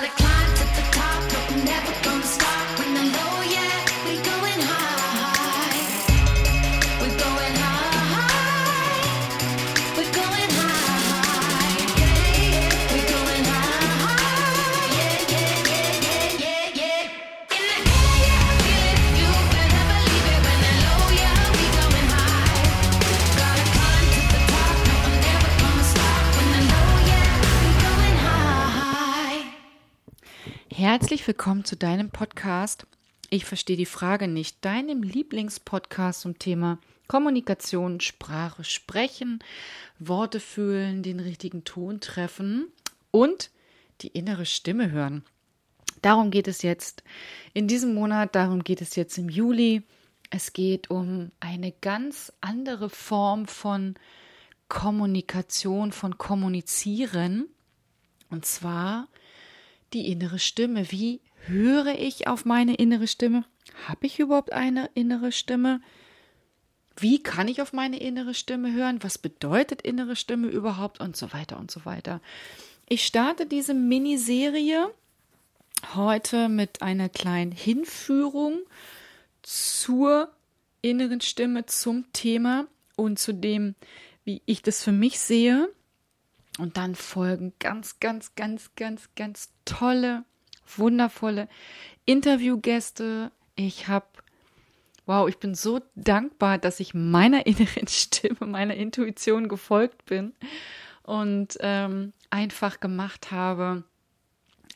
Gotta willkommen zu deinem Podcast. Ich verstehe die Frage nicht. Deinem Lieblingspodcast zum Thema Kommunikation, Sprache sprechen, Worte fühlen, den richtigen Ton treffen und die innere Stimme hören. Darum geht es jetzt in diesem Monat, darum geht es jetzt im Juli. Es geht um eine ganz andere Form von Kommunikation, von Kommunizieren. Und zwar die innere Stimme. Wie höre ich auf meine innere Stimme? Habe ich überhaupt eine innere Stimme? Wie kann ich auf meine innere Stimme hören? Was bedeutet innere Stimme überhaupt? Und so weiter und so weiter. Ich starte diese Miniserie heute mit einer kleinen Hinführung zur inneren Stimme, zum Thema und zu dem, wie ich das für mich sehe. Und dann folgen ganz, ganz, ganz, ganz, ganz tolle, wundervolle Interviewgäste. Ich habe, wow, ich bin so dankbar, dass ich meiner inneren Stimme, meiner Intuition gefolgt bin und ähm, einfach gemacht habe,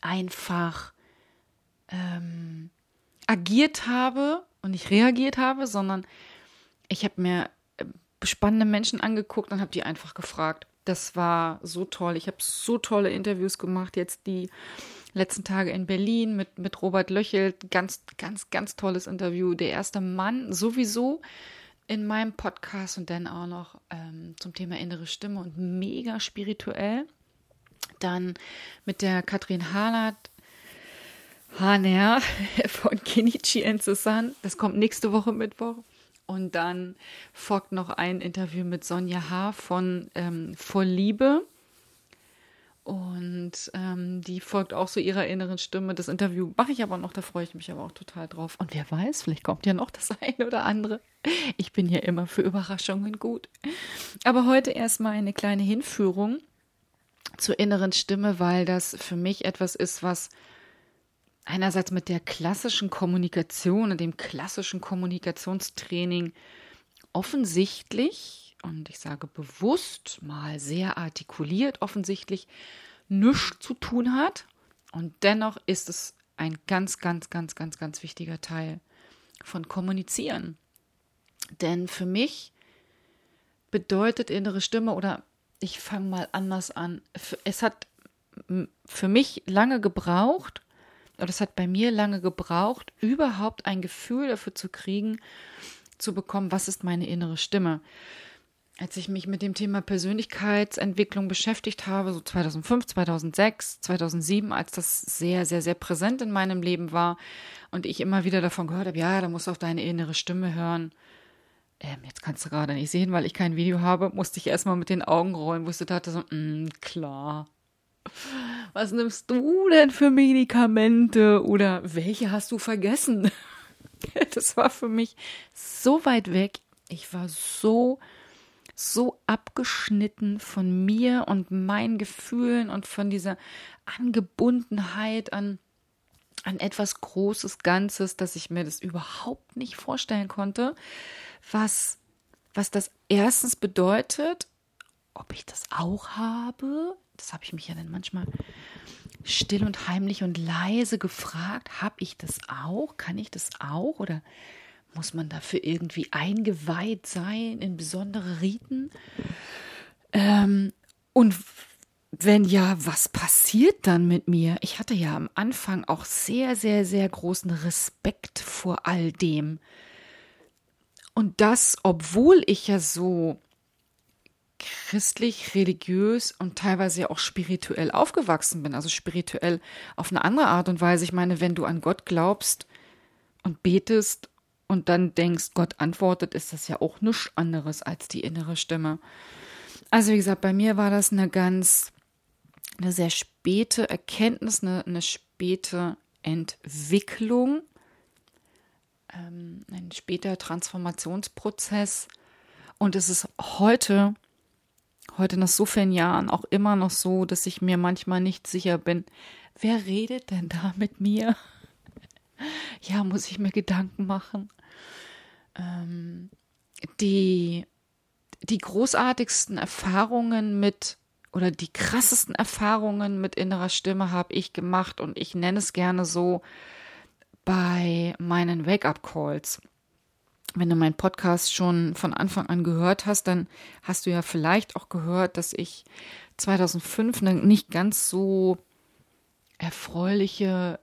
einfach ähm, agiert habe und nicht reagiert habe, sondern ich habe mir äh, spannende Menschen angeguckt und habe die einfach gefragt. Das war so toll. Ich habe so tolle Interviews gemacht. Jetzt die letzten Tage in Berlin mit, mit Robert Löchel. Ganz, ganz, ganz tolles Interview. Der erste Mann sowieso in meinem Podcast und dann auch noch ähm, zum Thema innere Stimme und mega spirituell. Dann mit der Katrin Harlat Haner von Kenichi and Susan. Das kommt nächste Woche Mittwoch. Und dann folgt noch ein Interview mit Sonja H. von ähm, Voll Liebe. Und ähm, die folgt auch so ihrer inneren Stimme. Das Interview mache ich aber noch, da freue ich mich aber auch total drauf. Und wer weiß, vielleicht kommt ja noch das eine oder andere. Ich bin ja immer für Überraschungen gut. Aber heute erstmal eine kleine Hinführung zur inneren Stimme, weil das für mich etwas ist, was einerseits mit der klassischen Kommunikation und dem klassischen Kommunikationstraining offensichtlich, und ich sage bewusst mal sehr artikuliert offensichtlich, nichts zu tun hat. Und dennoch ist es ein ganz, ganz, ganz, ganz, ganz wichtiger Teil von Kommunizieren. Denn für mich bedeutet innere Stimme oder ich fange mal anders an. Es hat für mich lange gebraucht, oder es hat bei mir lange gebraucht, überhaupt ein Gefühl dafür zu kriegen, zu bekommen, was ist meine innere Stimme. Als ich mich mit dem Thema Persönlichkeitsentwicklung beschäftigt habe, so 2005, 2006, 2007, als das sehr, sehr, sehr präsent in meinem Leben war und ich immer wieder davon gehört habe, ja, da musst du auf deine innere Stimme hören. Ähm, jetzt kannst du gerade nicht sehen, weil ich kein Video habe, musste ich erstmal mit den Augen rollen, wo ich dachte, so, mm, klar, was nimmst du denn für Medikamente oder welche hast du vergessen? Das war für mich so weit weg. Ich war so, so abgeschnitten von mir und meinen Gefühlen und von dieser Angebundenheit an, an etwas Großes, Ganzes, dass ich mir das überhaupt nicht vorstellen konnte, was, was das erstens bedeutet, ob ich das auch habe, das habe ich mich ja dann manchmal still und heimlich und leise gefragt, habe ich das auch? Kann ich das auch? Oder muss man dafür irgendwie eingeweiht sein in besondere Riten? Ähm, und wenn ja, was passiert dann mit mir? Ich hatte ja am Anfang auch sehr, sehr, sehr großen Respekt vor all dem. Und das, obwohl ich ja so christlich, religiös und teilweise auch spirituell aufgewachsen bin, also spirituell auf eine andere Art und Weise. Ich meine, wenn du an Gott glaubst und betest und dann denkst, Gott antwortet, ist das ja auch nichts anderes als die innere Stimme. Also wie gesagt, bei mir war das eine ganz, eine sehr späte Erkenntnis, eine, eine späte Entwicklung, ähm, ein später Transformationsprozess. Und es ist heute, heute nach so vielen Jahren auch immer noch so, dass ich mir manchmal nicht sicher bin, wer redet denn da mit mir? ja, muss ich mir Gedanken machen. Ähm, die, die großartigsten Erfahrungen mit oder die krassesten Erfahrungen mit innerer Stimme habe ich gemacht und ich nenne es gerne so bei meinen Wake-up-Calls. Wenn du meinen Podcast schon von Anfang an gehört hast, dann hast du ja vielleicht auch gehört, dass ich 2005 eine nicht ganz so erfreuliche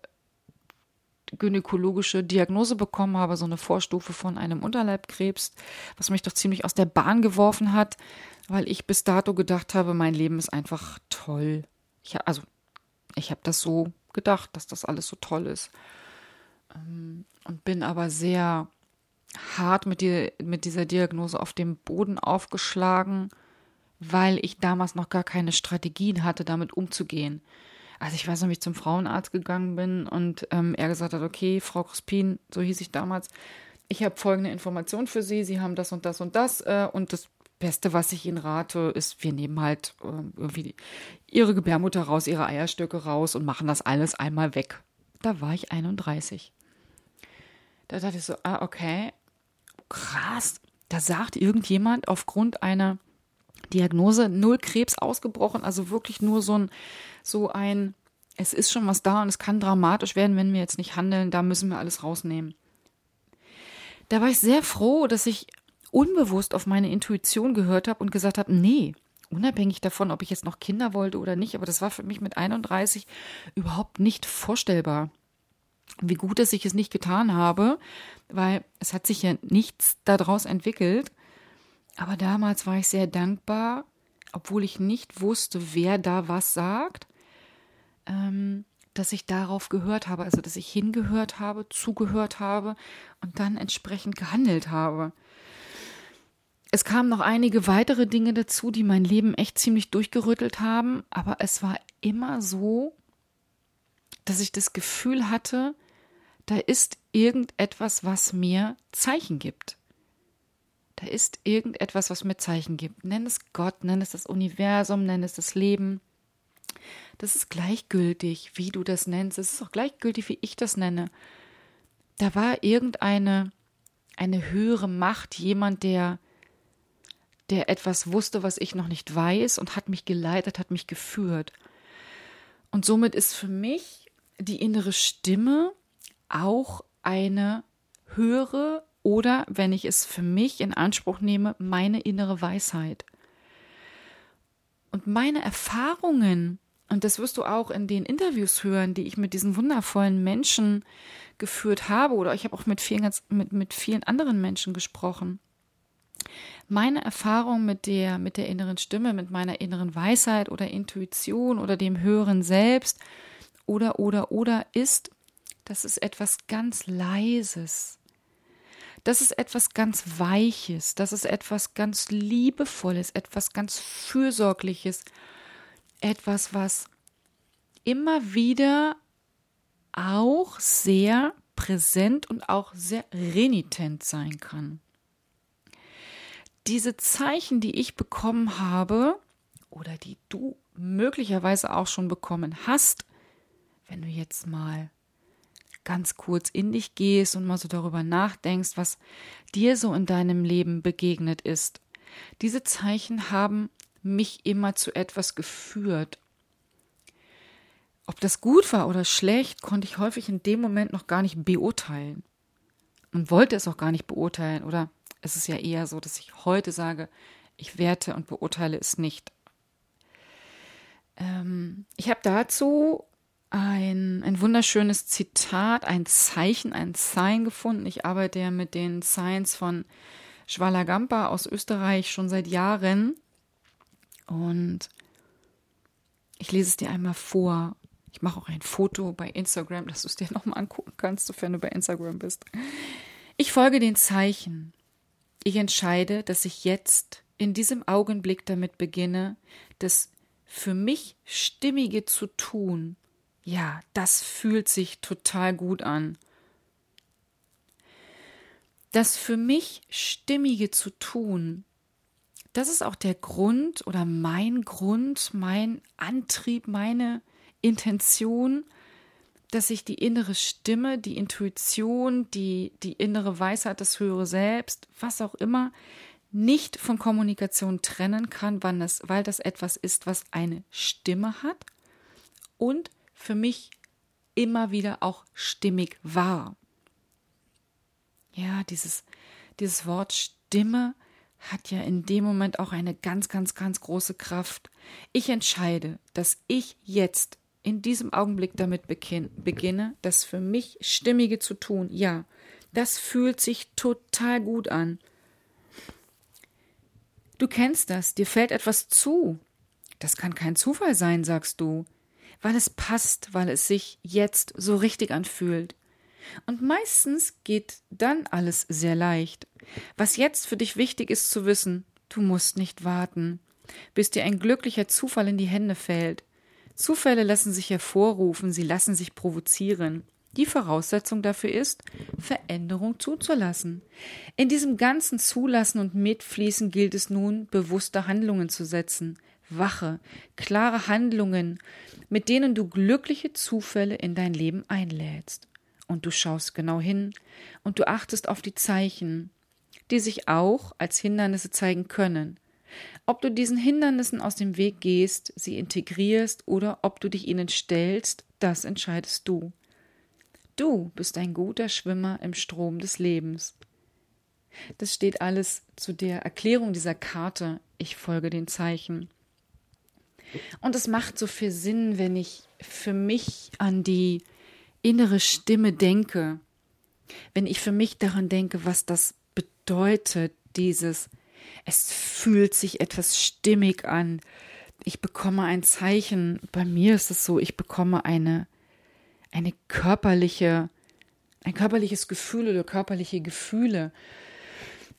gynäkologische Diagnose bekommen habe, so eine Vorstufe von einem Unterleibkrebs, was mich doch ziemlich aus der Bahn geworfen hat, weil ich bis dato gedacht habe, mein Leben ist einfach toll. Ich, also, ich habe das so gedacht, dass das alles so toll ist. Ähm, und bin aber sehr hart mit, die, mit dieser Diagnose auf dem Boden aufgeschlagen, weil ich damals noch gar keine Strategien hatte, damit umzugehen. Also ich weiß noch, wie ich zum Frauenarzt gegangen bin und ähm, er gesagt hat, okay, Frau Crispin, so hieß ich damals, ich habe folgende Information für Sie, Sie haben das und das und das äh, und das Beste, was ich Ihnen rate, ist, wir nehmen halt äh, irgendwie die, Ihre Gebärmutter raus, Ihre Eierstöcke raus und machen das alles einmal weg. Da war ich 31. Da dachte ich so, ah, okay, krass. Da sagt irgendjemand aufgrund einer Diagnose null Krebs ausgebrochen, also wirklich nur so ein, so ein, es ist schon was da und es kann dramatisch werden, wenn wir jetzt nicht handeln, da müssen wir alles rausnehmen. Da war ich sehr froh, dass ich unbewusst auf meine Intuition gehört habe und gesagt habe, nee, unabhängig davon, ob ich jetzt noch Kinder wollte oder nicht, aber das war für mich mit 31 überhaupt nicht vorstellbar. Wie gut, dass ich es nicht getan habe, weil es hat sich ja nichts daraus entwickelt. Aber damals war ich sehr dankbar, obwohl ich nicht wusste, wer da was sagt, ähm, dass ich darauf gehört habe, also dass ich hingehört habe, zugehört habe und dann entsprechend gehandelt habe. Es kamen noch einige weitere Dinge dazu, die mein Leben echt ziemlich durchgerüttelt haben, aber es war immer so, dass ich das Gefühl hatte, da ist irgendetwas, was mir Zeichen gibt. Da ist irgendetwas, was mir Zeichen gibt. Nenn es Gott, nenn es das Universum, nenn es das Leben. Das ist gleichgültig, wie du das nennst. Es ist auch gleichgültig, wie ich das nenne. Da war irgendeine eine höhere Macht, jemand, der der etwas wusste, was ich noch nicht weiß und hat mich geleitet, hat mich geführt. Und somit ist für mich die innere Stimme auch eine höhere oder, wenn ich es für mich in Anspruch nehme, meine innere Weisheit. Und meine Erfahrungen, und das wirst du auch in den Interviews hören, die ich mit diesen wundervollen Menschen geführt habe, oder ich habe auch mit vielen, mit, mit vielen anderen Menschen gesprochen meine Erfahrung mit der, mit der inneren Stimme, mit meiner inneren Weisheit oder Intuition oder dem höheren Selbst oder, oder, oder ist, das ist etwas ganz Leises. Das ist etwas ganz Weiches, das ist etwas ganz Liebevolles, etwas ganz Fürsorgliches, etwas, was immer wieder auch sehr präsent und auch sehr renitent sein kann. Diese Zeichen, die ich bekommen habe oder die du möglicherweise auch schon bekommen hast, wenn du jetzt mal ganz kurz in dich gehst und mal so darüber nachdenkst, was dir so in deinem Leben begegnet ist. Diese Zeichen haben mich immer zu etwas geführt. Ob das gut war oder schlecht, konnte ich häufig in dem Moment noch gar nicht beurteilen und wollte es auch gar nicht beurteilen oder es ist ja eher so, dass ich heute sage, ich werte und beurteile es nicht. Ähm, ich habe dazu ein, ein wunderschönes Zitat, ein Zeichen, ein Sign gefunden. Ich arbeite ja mit den Signs von Schwalagampa aus Österreich schon seit Jahren. Und ich lese es dir einmal vor. Ich mache auch ein Foto bei Instagram, dass du es dir nochmal angucken kannst, sofern du bei Instagram bist. Ich folge den Zeichen. Ich entscheide, dass ich jetzt in diesem Augenblick damit beginne, das für mich Stimmige zu tun, ja, das fühlt sich total gut an. Das für mich Stimmige zu tun, das ist auch der Grund oder mein Grund, mein Antrieb, meine Intention, dass ich die innere Stimme, die Intuition, die, die innere Weisheit, das höhere Selbst, was auch immer, nicht von Kommunikation trennen kann, weil das, weil das etwas ist, was eine Stimme hat und für mich immer wieder auch stimmig war. Ja, dieses, dieses Wort Stimme hat ja in dem Moment auch eine ganz, ganz, ganz große Kraft. Ich entscheide, dass ich jetzt in diesem Augenblick damit beginne, das für mich Stimmige zu tun. Ja, das fühlt sich total gut an. Du kennst das, dir fällt etwas zu. Das kann kein Zufall sein, sagst du, weil es passt, weil es sich jetzt so richtig anfühlt. Und meistens geht dann alles sehr leicht. Was jetzt für dich wichtig ist zu wissen, du musst nicht warten, bis dir ein glücklicher Zufall in die Hände fällt. Zufälle lassen sich hervorrufen, sie lassen sich provozieren. Die Voraussetzung dafür ist, Veränderung zuzulassen. In diesem ganzen Zulassen und Mitfließen gilt es nun, bewusste Handlungen zu setzen, wache, klare Handlungen, mit denen du glückliche Zufälle in dein Leben einlädst. Und du schaust genau hin und du achtest auf die Zeichen, die sich auch als Hindernisse zeigen können. Ob du diesen Hindernissen aus dem Weg gehst, sie integrierst oder ob du dich ihnen stellst, das entscheidest du. Du bist ein guter Schwimmer im Strom des Lebens. Das steht alles zu der Erklärung dieser Karte. Ich folge den Zeichen. Und es macht so viel Sinn, wenn ich für mich an die innere Stimme denke, wenn ich für mich daran denke, was das bedeutet, dieses es fühlt sich etwas stimmig an. Ich bekomme ein Zeichen. Bei mir ist es so, ich bekomme eine, eine körperliche, ein körperliches Gefühl oder körperliche Gefühle.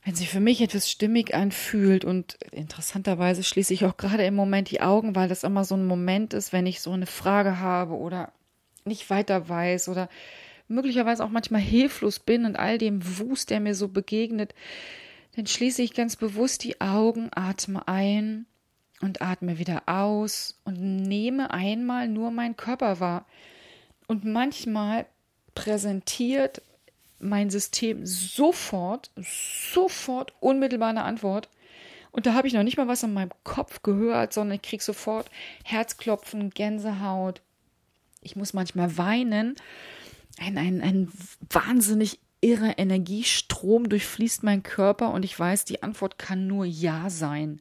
Wenn sich für mich etwas stimmig anfühlt und interessanterweise schließe ich auch gerade im Moment die Augen, weil das immer so ein Moment ist, wenn ich so eine Frage habe oder nicht weiter weiß oder möglicherweise auch manchmal hilflos bin und all dem Wust, der mir so begegnet, dann schließe ich ganz bewusst die Augen, atme ein und atme wieder aus und nehme einmal nur meinen Körper wahr. Und manchmal präsentiert mein System sofort, sofort unmittelbar eine Antwort. Und da habe ich noch nicht mal was an meinem Kopf gehört, sondern ich kriege sofort Herzklopfen, Gänsehaut. Ich muss manchmal weinen. Ein, ein, ein wahnsinnig irre Energiestrom durchfließt mein Körper und ich weiß, die Antwort kann nur Ja sein.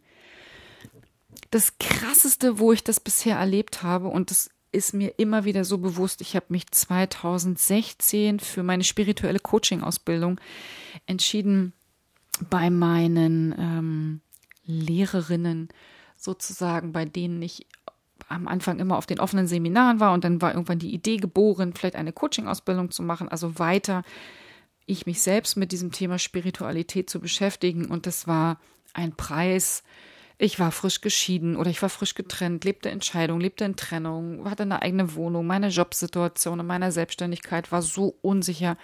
Das Krasseste, wo ich das bisher erlebt habe, und das ist mir immer wieder so bewusst, ich habe mich 2016 für meine spirituelle Coaching-Ausbildung entschieden, bei meinen ähm, Lehrerinnen sozusagen, bei denen ich am Anfang immer auf den offenen Seminaren war und dann war irgendwann die Idee geboren, vielleicht eine Coaching-Ausbildung zu machen, also weiter ich mich selbst mit diesem Thema Spiritualität zu beschäftigen. Und das war ein Preis. Ich war frisch geschieden oder ich war frisch getrennt, lebte in Scheidung, lebte in Trennung, hatte eine eigene Wohnung. Meine Jobsituation und meine Selbstständigkeit war so unsicher.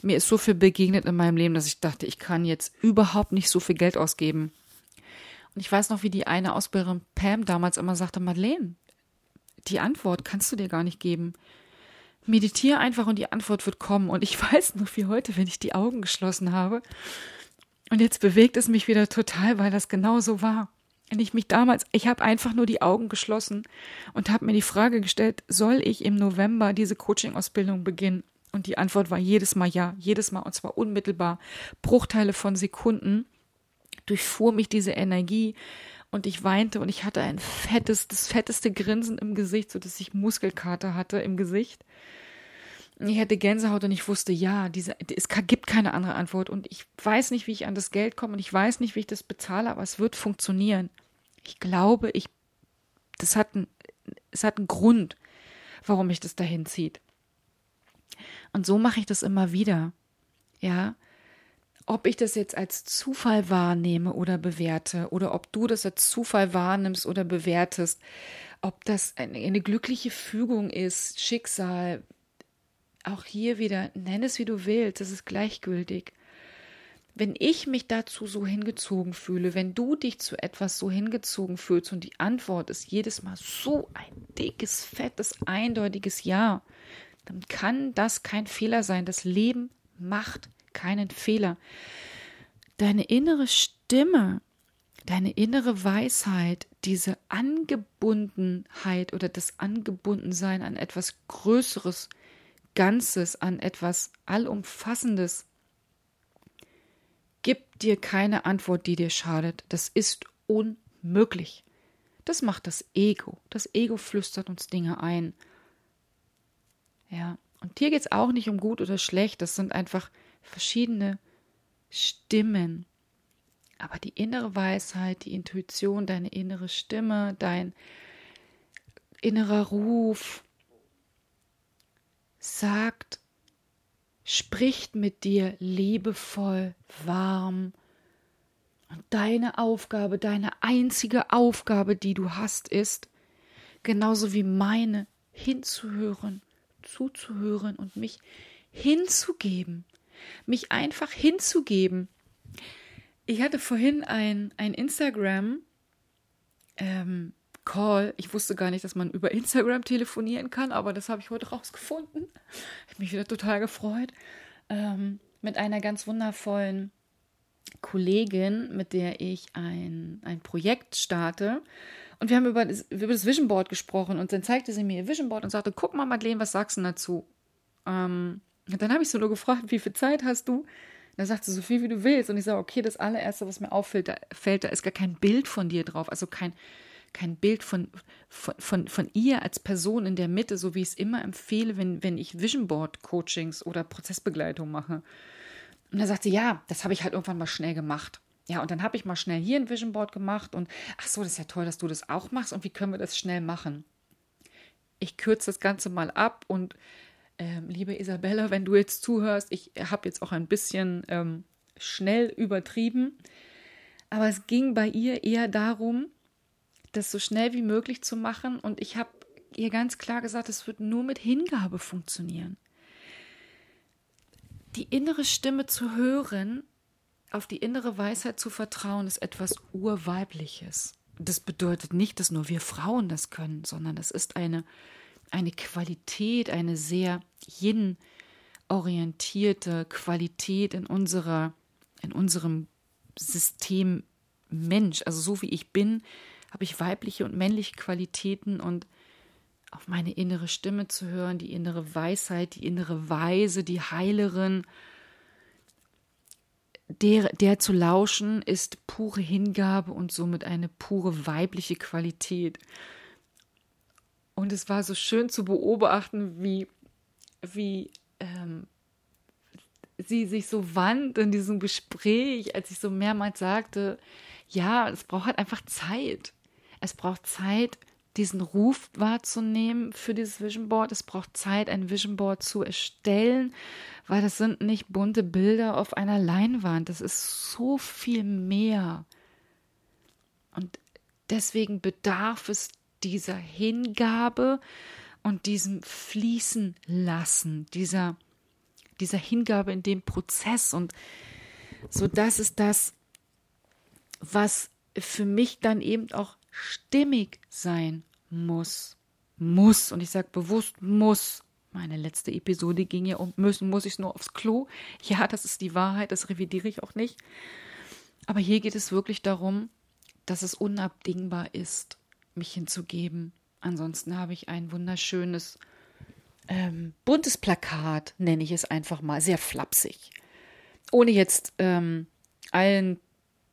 Mir ist so viel begegnet in meinem Leben, dass ich dachte, ich kann jetzt überhaupt nicht so viel Geld ausgeben. Und ich weiß noch, wie die eine Ausbilderin Pam damals immer sagte, Madeleine, die Antwort kannst du dir gar nicht geben meditiere einfach und die Antwort wird kommen. Und ich weiß noch wie heute, wenn ich die Augen geschlossen habe. Und jetzt bewegt es mich wieder total, weil das genau so war. Und ich mich damals, ich habe einfach nur die Augen geschlossen und habe mir die Frage gestellt, soll ich im November diese Coaching-Ausbildung beginnen? Und die Antwort war jedes Mal ja, jedes Mal und zwar unmittelbar. Bruchteile von Sekunden durchfuhr mich diese Energie und ich weinte und ich hatte ein fettes, das fetteste Grinsen im Gesicht, so dass ich Muskelkater hatte im Gesicht. Ich hatte Gänsehaut und ich wusste, ja, diese, es gibt keine andere Antwort und ich weiß nicht, wie ich an das Geld komme und ich weiß nicht, wie ich das bezahle, aber es wird funktionieren. Ich glaube, ich, das hat ein, es hat einen Grund, warum mich das dahin zieht. Und so mache ich das immer wieder. Ja. ob ich das jetzt als Zufall wahrnehme oder bewerte oder ob du das als Zufall wahrnimmst oder bewertest, ob das eine, eine glückliche Fügung ist, Schicksal, auch hier wieder, nenn es wie du willst, das ist gleichgültig. Wenn ich mich dazu so hingezogen fühle, wenn du dich zu etwas so hingezogen fühlst und die Antwort ist jedes Mal so ein dickes, fettes, eindeutiges Ja, dann kann das kein Fehler sein. Das Leben macht keinen Fehler. Deine innere Stimme, deine innere Weisheit, diese Angebundenheit oder das Angebundensein an etwas Größeres, Ganzes, an etwas Allumfassendes, gibt dir keine Antwort, die dir schadet. Das ist unmöglich. Das macht das Ego. Das Ego flüstert uns Dinge ein. Ja, und hier geht es auch nicht um gut oder schlecht. Das sind einfach verschiedene Stimmen. Aber die innere Weisheit, die Intuition, deine innere Stimme, dein innerer Ruf sagt, spricht mit dir liebevoll, warm. Und deine Aufgabe, deine einzige Aufgabe, die du hast, ist, genauso wie meine, hinzuhören, zuzuhören und mich hinzugeben, mich einfach hinzugeben. Ich hatte vorhin ein, ein Instagram ähm, Call. Ich wusste gar nicht, dass man über Instagram telefonieren kann, aber das habe ich heute rausgefunden. Ich habe mich wieder total gefreut. Ähm, mit einer ganz wundervollen Kollegin, mit der ich ein, ein Projekt starte. Und wir haben über das, über das Vision Board gesprochen und dann zeigte sie mir ihr Vision Board und sagte, guck mal, Madeleine, was sagst du dazu? Ähm, und dann habe ich so nur gefragt, wie viel Zeit hast du? Da sagt sie, so viel wie du willst. Und ich sage, okay, das allererste, was mir auffällt, da, fällt, da ist gar kein Bild von dir drauf, also kein, kein Bild von, von, von, von ihr als Person in der Mitte, so wie ich es immer empfehle, wenn, wenn ich Vision Board Coachings oder Prozessbegleitung mache. Und da sagt sie, ja, das habe ich halt irgendwann mal schnell gemacht. Ja, und dann habe ich mal schnell hier ein Vision Board gemacht und ach so, das ist ja toll, dass du das auch machst und wie können wir das schnell machen? Ich kürze das Ganze mal ab und ähm, liebe Isabella, wenn du jetzt zuhörst, ich habe jetzt auch ein bisschen ähm, schnell übertrieben, aber es ging bei ihr eher darum, das so schnell wie möglich zu machen und ich habe ihr ganz klar gesagt, es wird nur mit Hingabe funktionieren. Die innere Stimme zu hören auf die innere Weisheit zu vertrauen, ist etwas Urweibliches. Das bedeutet nicht, dass nur wir Frauen das können, sondern es ist eine, eine Qualität, eine sehr yin-orientierte Qualität in unserer, in unserem System Mensch. Also so wie ich bin, habe ich weibliche und männliche Qualitäten und auf meine innere Stimme zu hören, die innere Weisheit, die innere Weise, die Heilerin, der, der zu lauschen ist pure Hingabe und somit eine pure weibliche Qualität. Und es war so schön zu beobachten, wie, wie ähm, sie sich so wand in diesem Gespräch, als ich so mehrmals sagte, ja, es braucht halt einfach Zeit. Es braucht Zeit, diesen Ruf wahrzunehmen für dieses Vision Board. Es braucht Zeit, ein Vision Board zu erstellen, weil das sind nicht bunte Bilder auf einer Leinwand. Das ist so viel mehr. Und deswegen bedarf es dieser Hingabe und diesem Fließen lassen, dieser, dieser Hingabe in dem Prozess. Und so das ist das, was für mich dann eben auch stimmig sein muss. Muss. Und ich sage bewusst muss. Meine letzte Episode ging ja um müssen, muss ich nur aufs Klo. Ja, das ist die Wahrheit, das revidiere ich auch nicht. Aber hier geht es wirklich darum, dass es unabdingbar ist, mich hinzugeben. Ansonsten habe ich ein wunderschönes ähm, buntes Plakat, nenne ich es einfach mal, sehr flapsig. Ohne jetzt ähm, allen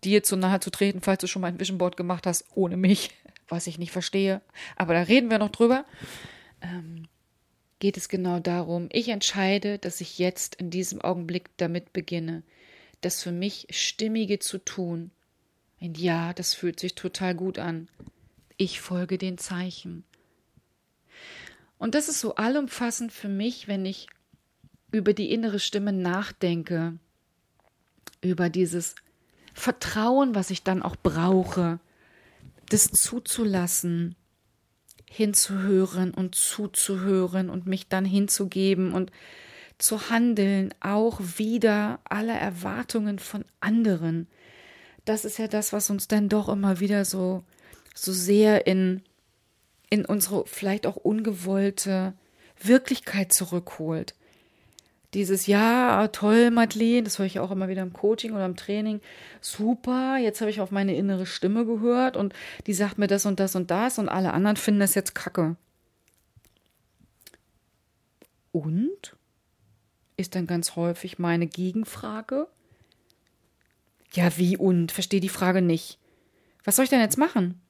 dir zu nahe zu treten, falls du schon mal ein Vision Board gemacht hast, ohne mich was ich nicht verstehe, aber da reden wir noch drüber, ähm, geht es genau darum, ich entscheide, dass ich jetzt in diesem Augenblick damit beginne, das für mich Stimmige zu tun. Und ja, das fühlt sich total gut an. Ich folge den Zeichen. Und das ist so allumfassend für mich, wenn ich über die innere Stimme nachdenke, über dieses Vertrauen, was ich dann auch brauche, das zuzulassen, hinzuhören und zuzuhören und mich dann hinzugeben und zu handeln, auch wieder alle Erwartungen von anderen. Das ist ja das, was uns dann doch immer wieder so, so sehr in, in unsere vielleicht auch ungewollte Wirklichkeit zurückholt dieses Ja, toll, Madeleine, das höre ich auch immer wieder im Coaching oder im Training. Super, jetzt habe ich auf meine innere Stimme gehört und die sagt mir das und das und das und alle anderen finden das jetzt kacke. Und? Ist dann ganz häufig meine Gegenfrage. Ja, wie und? Verstehe die Frage nicht. Was soll ich denn jetzt machen?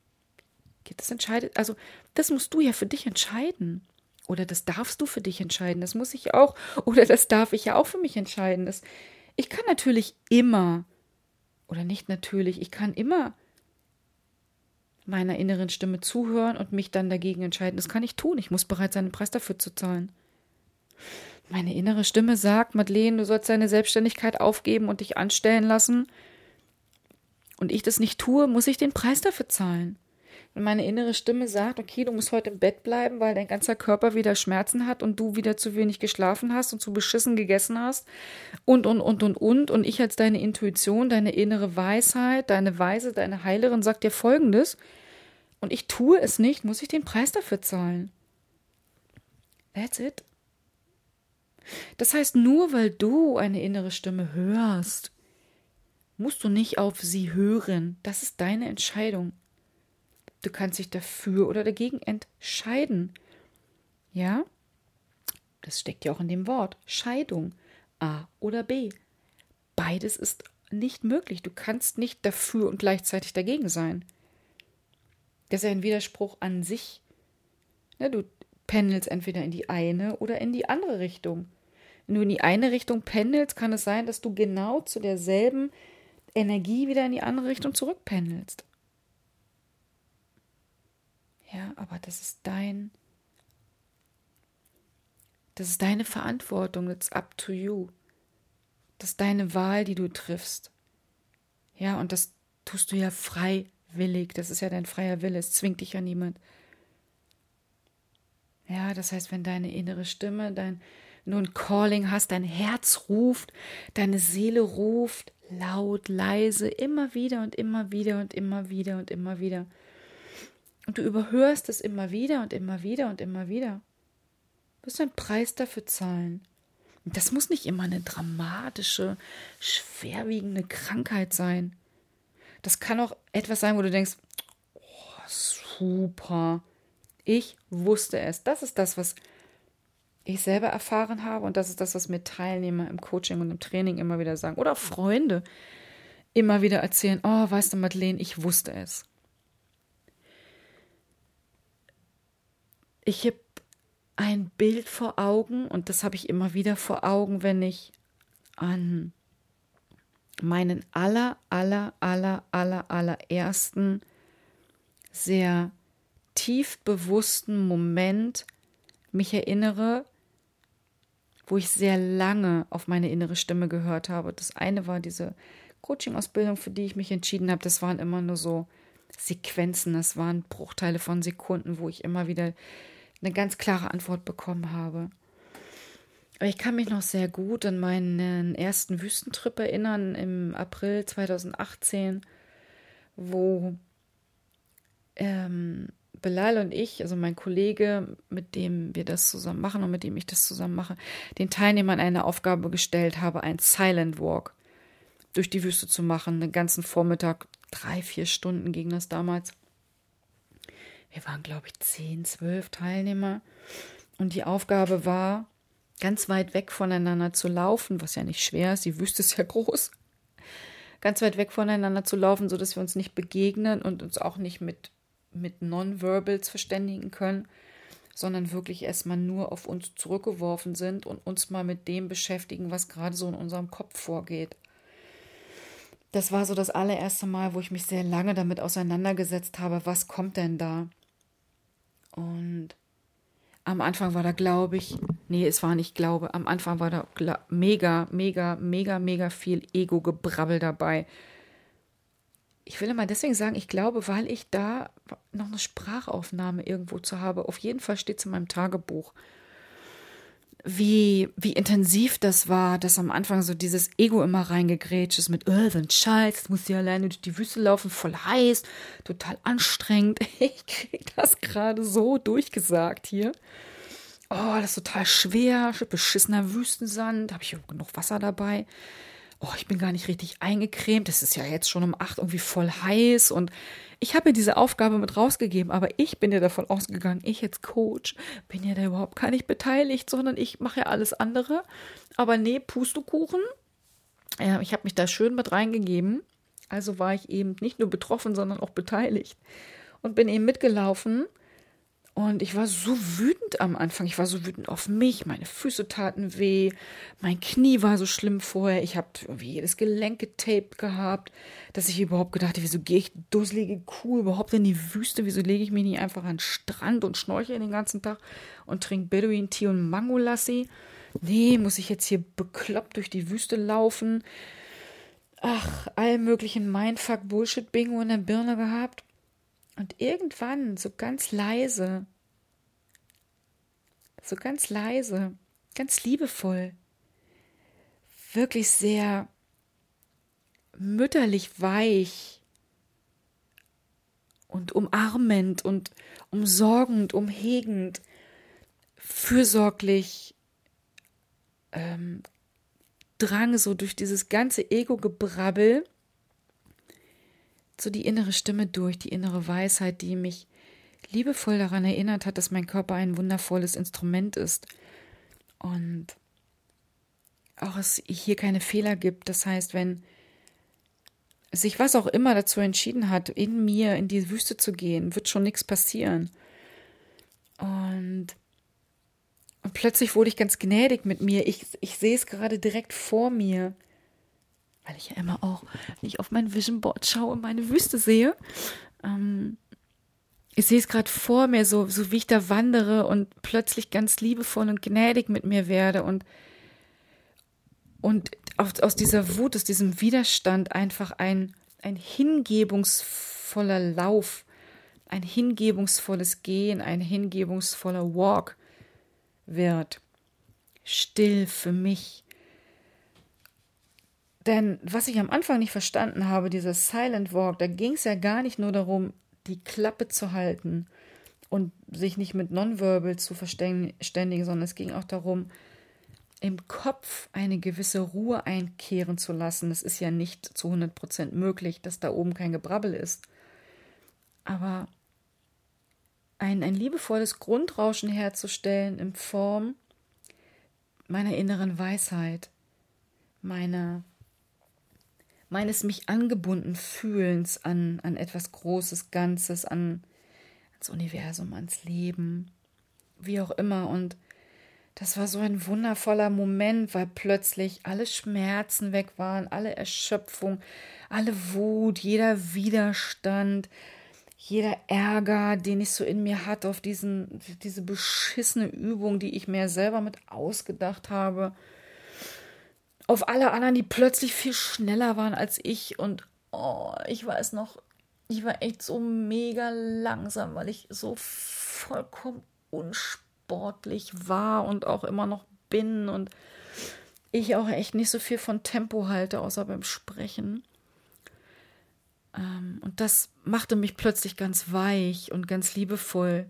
Das entscheidet, also, das musst du ja für dich entscheiden. Oder das darfst du für dich entscheiden. Das muss ich auch. Oder das darf ich ja auch für mich entscheiden. Das, ich kann natürlich immer, oder nicht natürlich, ich kann immer meiner inneren Stimme zuhören und mich dann dagegen entscheiden. Das kann ich tun. Ich muss bereit sein, den Preis dafür zu zahlen. Meine innere Stimme sagt, Madeleine, du sollst deine Selbstständigkeit aufgeben und dich anstellen lassen. Und ich das nicht tue, muss ich den Preis dafür zahlen. Wenn meine innere Stimme sagt, okay, du musst heute im Bett bleiben, weil dein ganzer Körper wieder Schmerzen hat und du wieder zu wenig geschlafen hast und zu beschissen gegessen hast und, und, und, und, und. Und ich als deine Intuition, deine innere Weisheit, deine Weise, deine Heilerin sagt dir Folgendes und ich tue es nicht, muss ich den Preis dafür zahlen. That's it. Das heißt, nur weil du eine innere Stimme hörst, musst du nicht auf sie hören. Das ist deine Entscheidung. Du kannst dich dafür oder dagegen entscheiden. Ja? Das steckt ja auch in dem Wort. Scheidung. A oder B. Beides ist nicht möglich. Du kannst nicht dafür und gleichzeitig dagegen sein. Das ist ja ein Widerspruch an sich. Ne, du pendelst entweder in die eine oder in die andere Richtung. Wenn du in die eine Richtung pendelst, kann es sein, dass du genau zu derselben Energie wieder in die andere Richtung zurückpendelst. Ja, aber das ist dein, das ist deine Verantwortung. It's up to you. Das ist deine Wahl, die du triffst. Ja, und das tust du ja freiwillig. Das ist ja dein freier Wille. Es zwingt dich ja niemand. Ja, das heißt, wenn deine innere Stimme, dein, ein Calling hast, dein Herz ruft, deine Seele ruft, laut, leise, immer wieder und immer wieder und immer wieder und immer wieder. Und du überhörst es immer wieder und immer wieder und immer wieder. Du wirst einen Preis dafür zahlen. Und das muss nicht immer eine dramatische, schwerwiegende Krankheit sein. Das kann auch etwas sein, wo du denkst, oh, super. Ich wusste es. Das ist das, was ich selber erfahren habe und das ist das, was mir Teilnehmer im Coaching und im Training immer wieder sagen. Oder Freunde immer wieder erzählen, oh, weißt du, Madeleine, ich wusste es. Ich habe ein Bild vor Augen und das habe ich immer wieder vor Augen, wenn ich an meinen aller, aller, aller, aller, allerersten sehr tief bewussten Moment mich erinnere, wo ich sehr lange auf meine innere Stimme gehört habe. Das eine war diese Coaching-Ausbildung, für die ich mich entschieden habe. Das waren immer nur so Sequenzen, das waren Bruchteile von Sekunden, wo ich immer wieder eine ganz klare Antwort bekommen habe. Aber ich kann mich noch sehr gut an meinen ersten Wüstentrip erinnern im April 2018, wo ähm, Belal und ich, also mein Kollege, mit dem wir das zusammen machen und mit dem ich das zusammen mache, den Teilnehmern eine Aufgabe gestellt habe, ein Silent Walk durch die Wüste zu machen. Den ganzen Vormittag, drei, vier Stunden ging das damals wir waren, glaube ich, zehn, zwölf Teilnehmer. Und die Aufgabe war, ganz weit weg voneinander zu laufen, was ja nicht schwer ist, die Wüste ist ja groß. Ganz weit weg voneinander zu laufen, sodass wir uns nicht begegnen und uns auch nicht mit, mit Nonverbals verständigen können, sondern wirklich erstmal nur auf uns zurückgeworfen sind und uns mal mit dem beschäftigen, was gerade so in unserem Kopf vorgeht. Das war so das allererste Mal, wo ich mich sehr lange damit auseinandergesetzt habe, was kommt denn da? Und Am Anfang war da, glaube ich, nee, es war nicht Glaube, am Anfang war da mega, mega, mega, mega viel Ego-Gebrabbel dabei. Ich will mal deswegen sagen, ich glaube, weil ich da noch eine Sprachaufnahme irgendwo zu habe. Auf jeden Fall steht es in meinem Tagebuch wie, wie intensiv das war, dass am Anfang so dieses Ego immer reingegrätscht ist mit, oh, so ein Scheiß, jetzt du ja alleine durch die Wüste laufen, voll heiß, total anstrengend. Ich krieg das gerade so durchgesagt hier. Oh, das ist total schwer, beschissener Wüstensand, habe ich genug Wasser dabei. Oh, ich bin gar nicht richtig eingecremt. Es ist ja jetzt schon um acht irgendwie voll heiß und ich habe diese Aufgabe mit rausgegeben, aber ich bin ja davon ausgegangen, ich als Coach bin ja da überhaupt gar nicht beteiligt, sondern ich mache ja alles andere. Aber nee, Pustekuchen. Ja, ich habe mich da schön mit reingegeben. Also war ich eben nicht nur betroffen, sondern auch beteiligt und bin eben mitgelaufen. Und ich war so wütend am Anfang. Ich war so wütend auf mich. Meine Füße taten weh. Mein Knie war so schlimm vorher. Ich habe irgendwie jedes Gelenk getaped gehabt, dass ich überhaupt gedacht habe, wieso gehe ich dusselige Kuh überhaupt in die Wüste? Wieso lege ich mich nicht einfach an den Strand und schnorche den ganzen Tag und trinke Bedouin-Tee und Mangolassi? Nee, muss ich jetzt hier bekloppt durch die Wüste laufen? Ach, all möglichen Mindfuck-Bullshit-Bingo in der Birne gehabt. Und irgendwann, so ganz leise, so ganz leise, ganz liebevoll, wirklich sehr mütterlich weich und umarmend und umsorgend, umhegend, fürsorglich ähm, drang so durch dieses ganze Ego-Gebrabbel so die innere Stimme durch, die innere Weisheit, die mich liebevoll daran erinnert hat, dass mein Körper ein wundervolles Instrument ist und auch es hier keine Fehler gibt. Das heißt, wenn sich was auch immer dazu entschieden hat, in mir in die Wüste zu gehen, wird schon nichts passieren. Und, plötzlich wurde ich ganz gnädig mit mir. Ich, ich sehe es gerade direkt vor mir weil ich ja immer auch nicht auf mein Vision Board schaue, meine Wüste sehe. Ähm, ich sehe es gerade vor mir, so, so wie ich da wandere und plötzlich ganz liebevoll und gnädig mit mir werde und, und aus, aus dieser Wut, aus diesem Widerstand einfach ein, ein hingebungsvoller Lauf, ein hingebungsvolles Gehen, ein hingebungsvoller Walk wird. Still für mich, denn was ich am Anfang nicht verstanden habe, dieser Silent Walk, da ging es ja gar nicht nur darum, die Klappe zu halten und sich nicht mit Nonverbal zu verständigen, sondern es ging auch darum, im Kopf eine gewisse Ruhe einkehren zu lassen. Es ist ja nicht zu 100 Prozent möglich, dass da oben kein Gebrabbel ist. Aber ein, ein liebevolles Grundrauschen herzustellen in Form meiner inneren Weisheit, meiner meines mich angebunden Fühlens an, an etwas Großes, Ganzes, an ans Universum, ans Leben, wie auch immer. Und das war so ein wundervoller Moment, weil plötzlich alle Schmerzen weg waren, alle Erschöpfung, alle Wut, jeder Widerstand, jeder Ärger, den ich so in mir hatte auf diesen, diese beschissene Übung, die ich mir selber mit ausgedacht habe auf alle anderen, die plötzlich viel schneller waren als ich. Und oh, ich weiß noch, ich war echt so mega langsam, weil ich so vollkommen unsportlich war und auch immer noch bin. Und ich auch echt nicht so viel von Tempo halte, außer beim Sprechen. Ähm, und das machte mich plötzlich ganz weich und ganz liebevoll.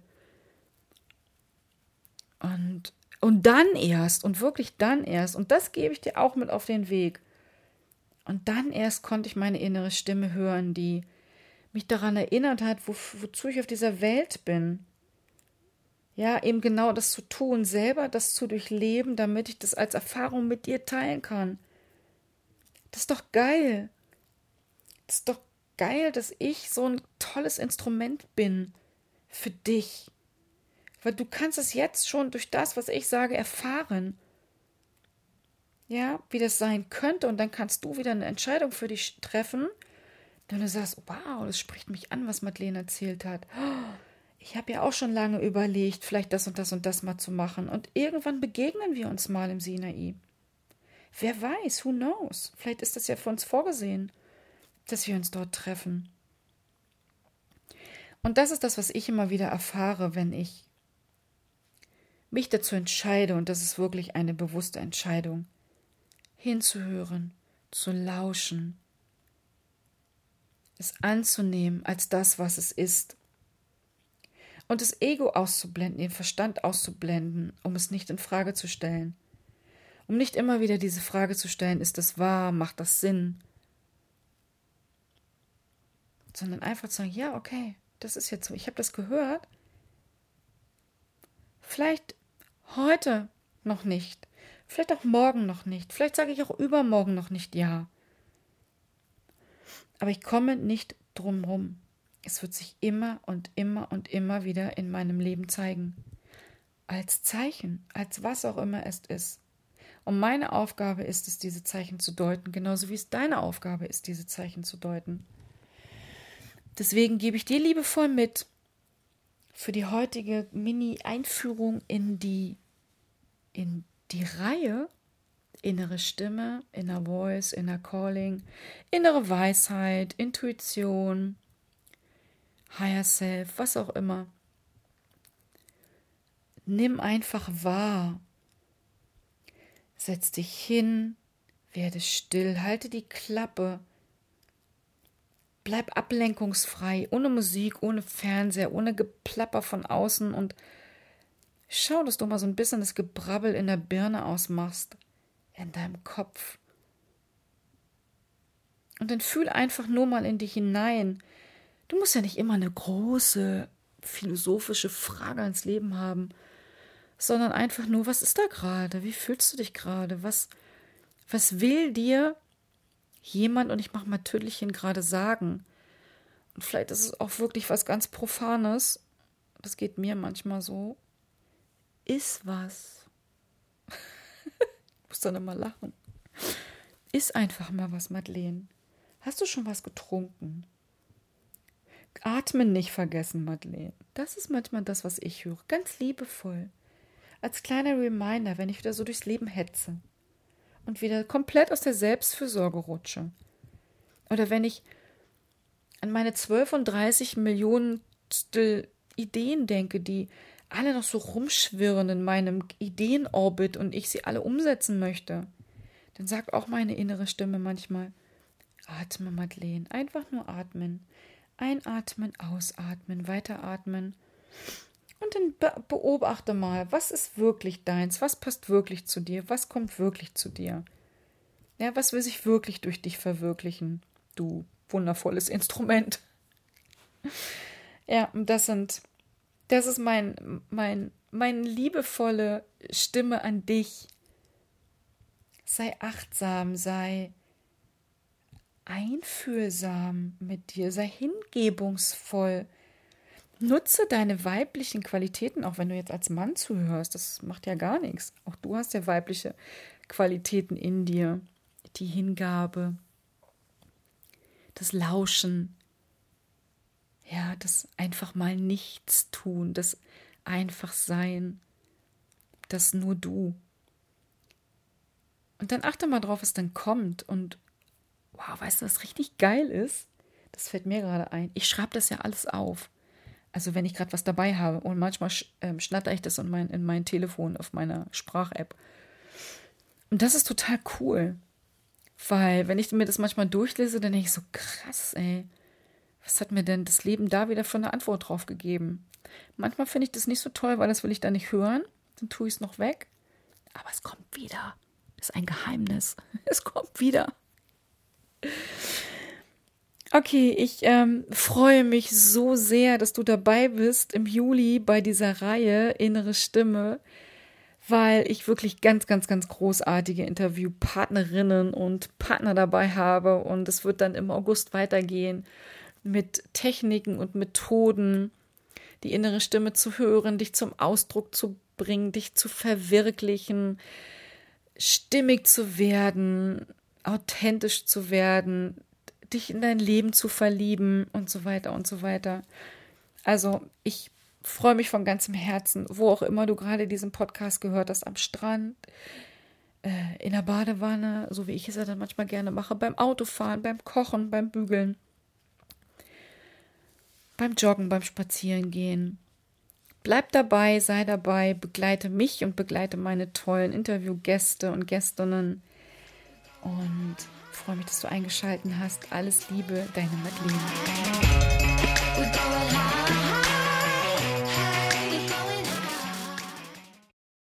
Und und dann erst, und wirklich dann erst, und das gebe ich dir auch mit auf den Weg. Und dann erst konnte ich meine innere Stimme hören, die mich daran erinnert hat, wo, wozu ich auf dieser Welt bin. Ja, eben genau das zu tun, selber das zu durchleben, damit ich das als Erfahrung mit dir teilen kann. Das ist doch geil. Das ist doch geil, dass ich so ein tolles Instrument bin für dich. Weil du kannst es jetzt schon durch das, was ich sage, erfahren. Ja, wie das sein könnte. Und dann kannst du wieder eine Entscheidung für dich treffen. Wenn du sagst, wow, das spricht mich an, was Madeleine erzählt hat. Ich habe ja auch schon lange überlegt, vielleicht das und das und das mal zu machen. Und irgendwann begegnen wir uns mal im Sinai. Wer weiß, who knows? Vielleicht ist das ja für uns vorgesehen, dass wir uns dort treffen. Und das ist das, was ich immer wieder erfahre, wenn ich mich dazu entscheide, und das ist wirklich eine bewusste Entscheidung, hinzuhören, zu lauschen, es anzunehmen als das, was es ist. Und das Ego auszublenden, den Verstand auszublenden, um es nicht in Frage zu stellen. Um nicht immer wieder diese Frage zu stellen, ist das wahr, macht das Sinn? Sondern einfach zu sagen, ja, okay, das ist jetzt so, ich habe das gehört. Vielleicht heute noch nicht, vielleicht auch morgen noch nicht, vielleicht sage ich auch übermorgen noch nicht ja. Aber ich komme nicht drum rum. Es wird sich immer und immer und immer wieder in meinem Leben zeigen. Als Zeichen, als was auch immer es ist. Und meine Aufgabe ist es, diese Zeichen zu deuten, genauso wie es deine Aufgabe ist, diese Zeichen zu deuten. Deswegen gebe ich dir liebevoll mit für die heutige Mini-Einführung in die, in die Reihe innere Stimme, inner Voice, inner Calling, innere Weisheit, Intuition, Higher Self, was auch immer. Nimm einfach wahr. Setz dich hin, werde still, halte die Klappe. Bleib ablenkungsfrei, ohne Musik, ohne Fernseher, ohne Geplapper von außen und schau, dass du mal so ein bisschen das Gebrabbel in der Birne ausmachst in deinem Kopf. Und dann fühl einfach nur mal in dich hinein. Du musst ja nicht immer eine große philosophische Frage ans Leben haben, sondern einfach nur, was ist da gerade? Wie fühlst du dich gerade? Was, was will dir jemand, und ich mache mal Tüdelchen gerade sagen? Und vielleicht ist es auch wirklich was ganz Profanes. Das geht mir manchmal so. Ist was muss dann immer lachen. Iss einfach mal was, Madeleine. Hast du schon was getrunken? Atmen nicht vergessen, Madeleine. Das ist manchmal das, was ich höre. Ganz liebevoll. Als kleiner Reminder, wenn ich wieder so durchs Leben hetze und wieder komplett aus der Selbstfürsorge rutsche. Oder wenn ich an meine 12 und 30 Millionen Ideen denke, die alle noch so rumschwirren in meinem Ideenorbit und ich sie alle umsetzen möchte, dann sagt auch meine innere Stimme manchmal, atme, Madeleine, einfach nur atmen. Einatmen, ausatmen, weiteratmen. Und dann be beobachte mal, was ist wirklich deins, was passt wirklich zu dir, was kommt wirklich zu dir. Ja, was will sich wirklich durch dich verwirklichen, du wundervolles Instrument. Ja, und das sind das ist mein, mein, meine liebevolle Stimme an dich. Sei achtsam, sei einfühlsam mit dir, sei hingebungsvoll. Nutze deine weiblichen Qualitäten, auch wenn du jetzt als Mann zuhörst. Das macht ja gar nichts. Auch du hast ja weibliche Qualitäten in dir. Die Hingabe, das Lauschen, ja, das einfach mal nichts tun, das einfach sein, das nur du. Und dann achte mal drauf, was dann kommt. Und wow, weißt du, was richtig geil ist? Das fällt mir gerade ein. Ich schreibe das ja alles auf. Also wenn ich gerade was dabei habe und manchmal sch äh, schnatter ich das in mein, in mein Telefon auf meiner Sprach-App. Und das ist total cool. Weil wenn ich mir das manchmal durchlese, dann denke ich so, krass, ey was hat mir denn das Leben da wieder für eine Antwort drauf gegeben? Manchmal finde ich das nicht so toll, weil das will ich da nicht hören. Dann tue ich es noch weg. Aber es kommt wieder. Das ist ein Geheimnis. Es kommt wieder. Okay, ich ähm, freue mich so sehr, dass du dabei bist im Juli bei dieser Reihe Innere Stimme, weil ich wirklich ganz, ganz, ganz großartige Interviewpartnerinnen und Partner dabei habe. Und es wird dann im August weitergehen mit Techniken und Methoden, die innere Stimme zu hören, dich zum Ausdruck zu bringen, dich zu verwirklichen, stimmig zu werden, authentisch zu werden, dich in dein Leben zu verlieben und so weiter und so weiter. Also ich freue mich von ganzem Herzen, wo auch immer du gerade diesen Podcast gehört hast, am Strand, äh, in der Badewanne, so wie ich es ja dann manchmal gerne mache, beim Autofahren, beim Kochen, beim Bügeln, beim Joggen, beim Spazierengehen. Bleib dabei, sei dabei, begleite mich und begleite meine tollen Interviewgäste und Gästinnen. Und freue mich, dass du eingeschaltet hast. Alles Liebe, deine Madeleine.